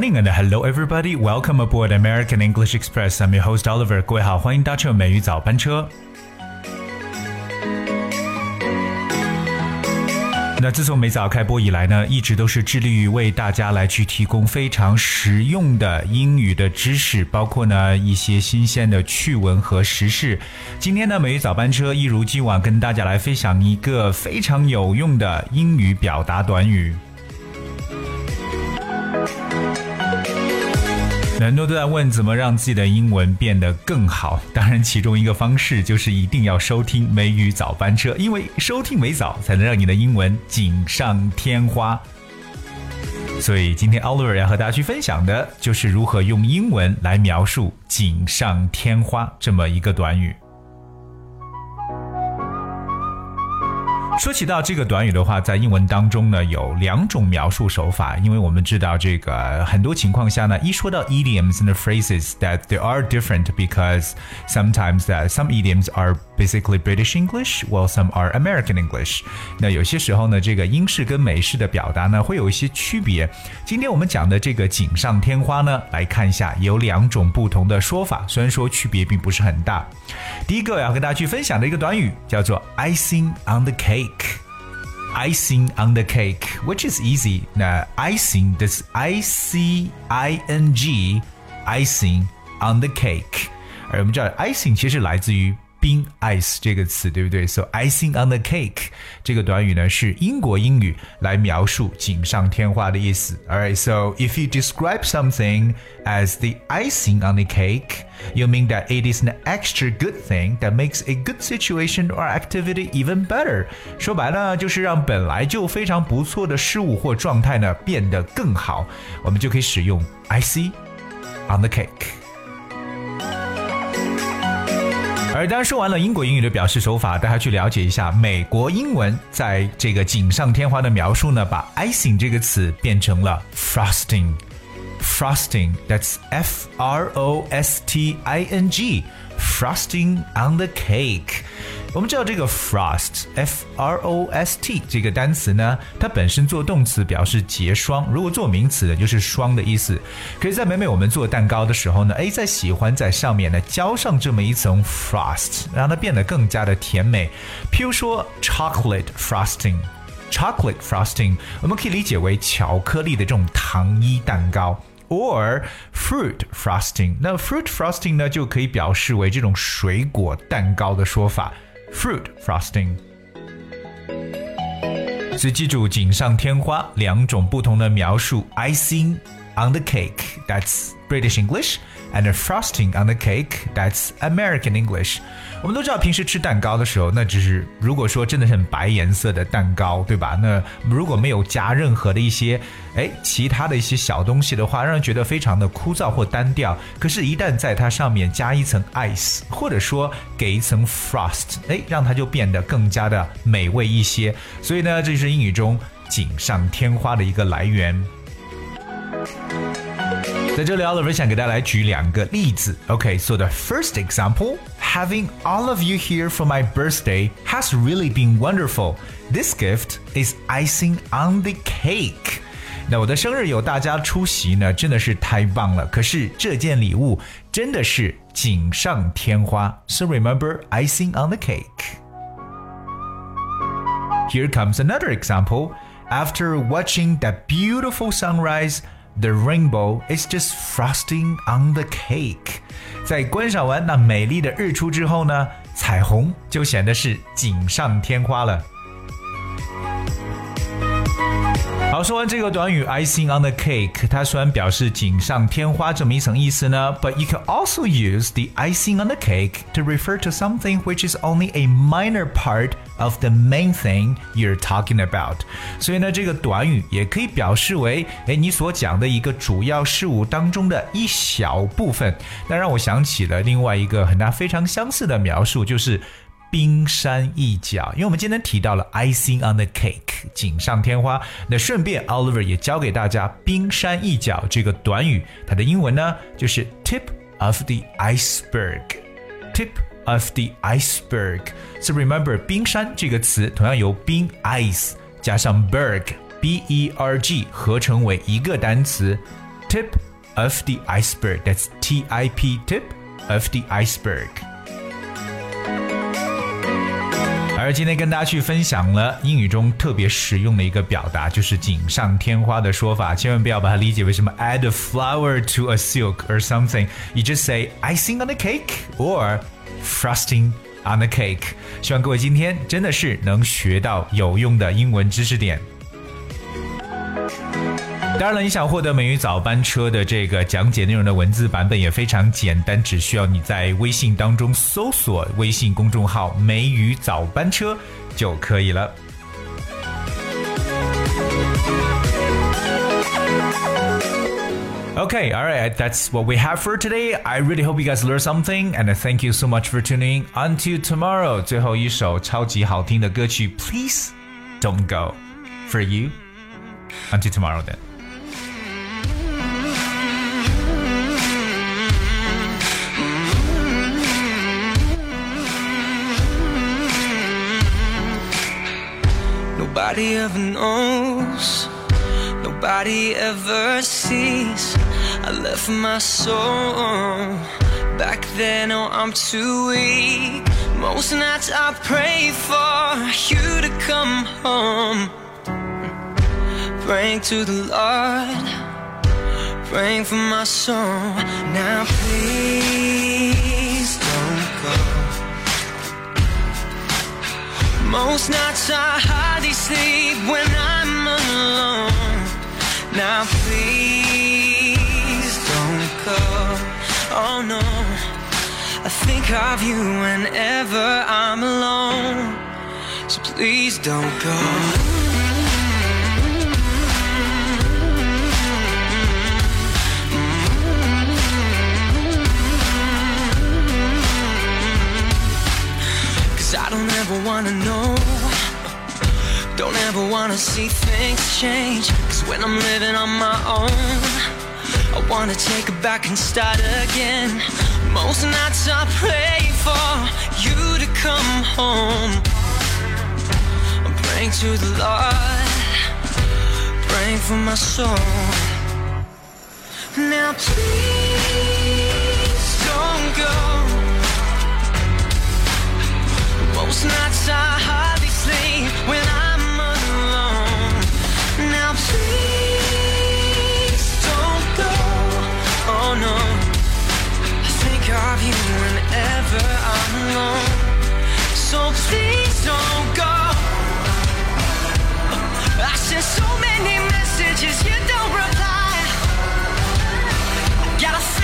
Morning and hello everybody. Welcome aboard American English Express. I'm your host Oliver. 各位好，欢迎搭乘美语早班车。那自从美早开播以来呢，一直都是致力于为大家来去提供非常实用的英语的知识，包括呢一些新鲜的趣闻和时事。今天呢，美语早班车一如既往跟大家来分享一个非常有用的英语表达短语。很多都在问怎么让自己的英文变得更好。当然，其中一个方式就是一定要收听美语早班车，因为收听美早才能让你的英文锦上添花。所以今天 Oliver 要和大家去分享的就是如何用英文来描述“锦上添花”这么一个短语。说起到这个短语的话，在英文当中呢，有两种描述手法。因为我们知道，这个很多情况下呢，一说到 idioms and phrases that they are different because sometimes that some idioms are basically British English, while some are American English。那有些时候呢，这个英式跟美式的表达呢，会有一些区别。今天我们讲的这个锦上添花呢，来看一下有两种不同的说法，虽然说区别并不是很大。第一个要跟大家去分享的一个短语叫做 icing on the cake。cake. Icing on the cake, which is easy. 那 icing 的是 I C I N G, icing on the cake。而我们知道 icing 其实来自于 冰 ice 这个词，对不对？So icing on the cake 这个短语呢是英国英语来描述锦上添花的意思。Alright，so if you describe something as the icing on the cake, you mean that it is an extra good thing that makes a good situation or activity even better。说白了就是让本来就非常不错的事物或状态呢变得更好，我们就可以使用 icing on the cake。而当说完了英国英语的表示手法，大家去了解一下美国英文在这个锦上添花的描述呢，把 icing 这个词变成了 frosting。frosting that's F R O S T I N G frosting on the cake。我们知道这个 frost f r o s t 这个单词呢，它本身做动词表示结霜，如果做名词的就是霜的意思。可是，在每每我们做蛋糕的时候呢，哎，在喜欢在上面呢浇上这么一层 frost，让它变得更加的甜美。譬如说 chocolate frosting，chocolate frosting，我们可以理解为巧克力的这种糖衣蛋糕。or fruit frosting，那 fruit frosting 呢就可以表示为这种水果蛋糕的说法。Fruit frosting。只记住，锦上添花两种不同的描述，icing on the cake. That's British English. And frosting on the cake, that's American English. 我们都知道，平时吃蛋糕的时候，那只是如果说真的是很白颜色的蛋糕，对吧？那如果没有加任何的一些哎其他的一些小东西的话，让人觉得非常的枯燥或单调。可是，一旦在它上面加一层 ice，或者说给一层 frost，哎，让它就变得更加的美味一些。所以呢，这就是英语中锦上添花的一个来源。在这里，Oliver 想给大家来举两个例子。Okay, so the first example, having all of you here for my birthday has really been wonderful. This gift is icing on the cake. 那我的生日有大家出席呢，真的是太棒了。可是这件礼物真的是锦上添花。So remember icing on the cake. Here comes another example. After watching that beautiful sunrise, The rainbow is just frosting on the cake。在观赏完那美丽的日出之后呢，彩虹就显得是锦上添花了。说完这个短语 icing on the cake，它虽然表示锦上添花这么一层意思呢，but you can also use the icing on the cake to refer to something which is only a minor part of the main thing you're talking about。所以呢，这个短语也可以表示为，哎，你所讲的一个主要事物当中的一小部分。那让我想起了另外一个和它非常相似的描述，就是。冰山一角，因为我们今天提到了 icing on the cake，锦上添花。那顺便，Oliver 也教给大家“冰山一角”这个短语，它的英文呢就是 tip of the iceberg。tip of the iceberg。So remember，冰山这个词同样由冰 ice 加上 berg b e r g 合成为一个单词 tip of the iceberg. That's T I P tip of the iceberg. 而今天跟大家去分享了英语中特别实用的一个表达，就是锦上添花的说法，千万不要把它理解为什么 add a flower to a silk or something. You just say icing on the cake or frosting on the cake. 希望各位今天真的是能学到有用的英文知识点。当然了，你想获得美语早班车的这个讲解内容的文字版本也非常简单，只需要你在微信当中搜索微信公众号“美语早班车”就可以了。Okay, all right, that's what we have for today. I really hope you guys learned something, and thank you so much for tuning. Until tomorrow，最后一首超级好听的歌曲，Please Don't Go for you. Until tomorrow, then. Nobody ever knows, nobody ever sees. I left my soul back then. Oh, I'm too weak. Most nights I pray for you to come home. Praying to the Lord, praying for my soul. Now, please don't go. Most nights I hardly sleep when I'm alone. Now please don't go. Oh no. I think of you whenever I'm alone. So please don't go. Cause I don't ever wanna know. Don't ever wanna see things change. Cause when I'm living on my own, I wanna take it back and start again. Most nights I pray for you to come home. I'm praying to the Lord, praying for my soul. Now please don't go. Most nights I of you whenever I'm alone. So please don't go. I sent so many messages, you don't reply. Gotta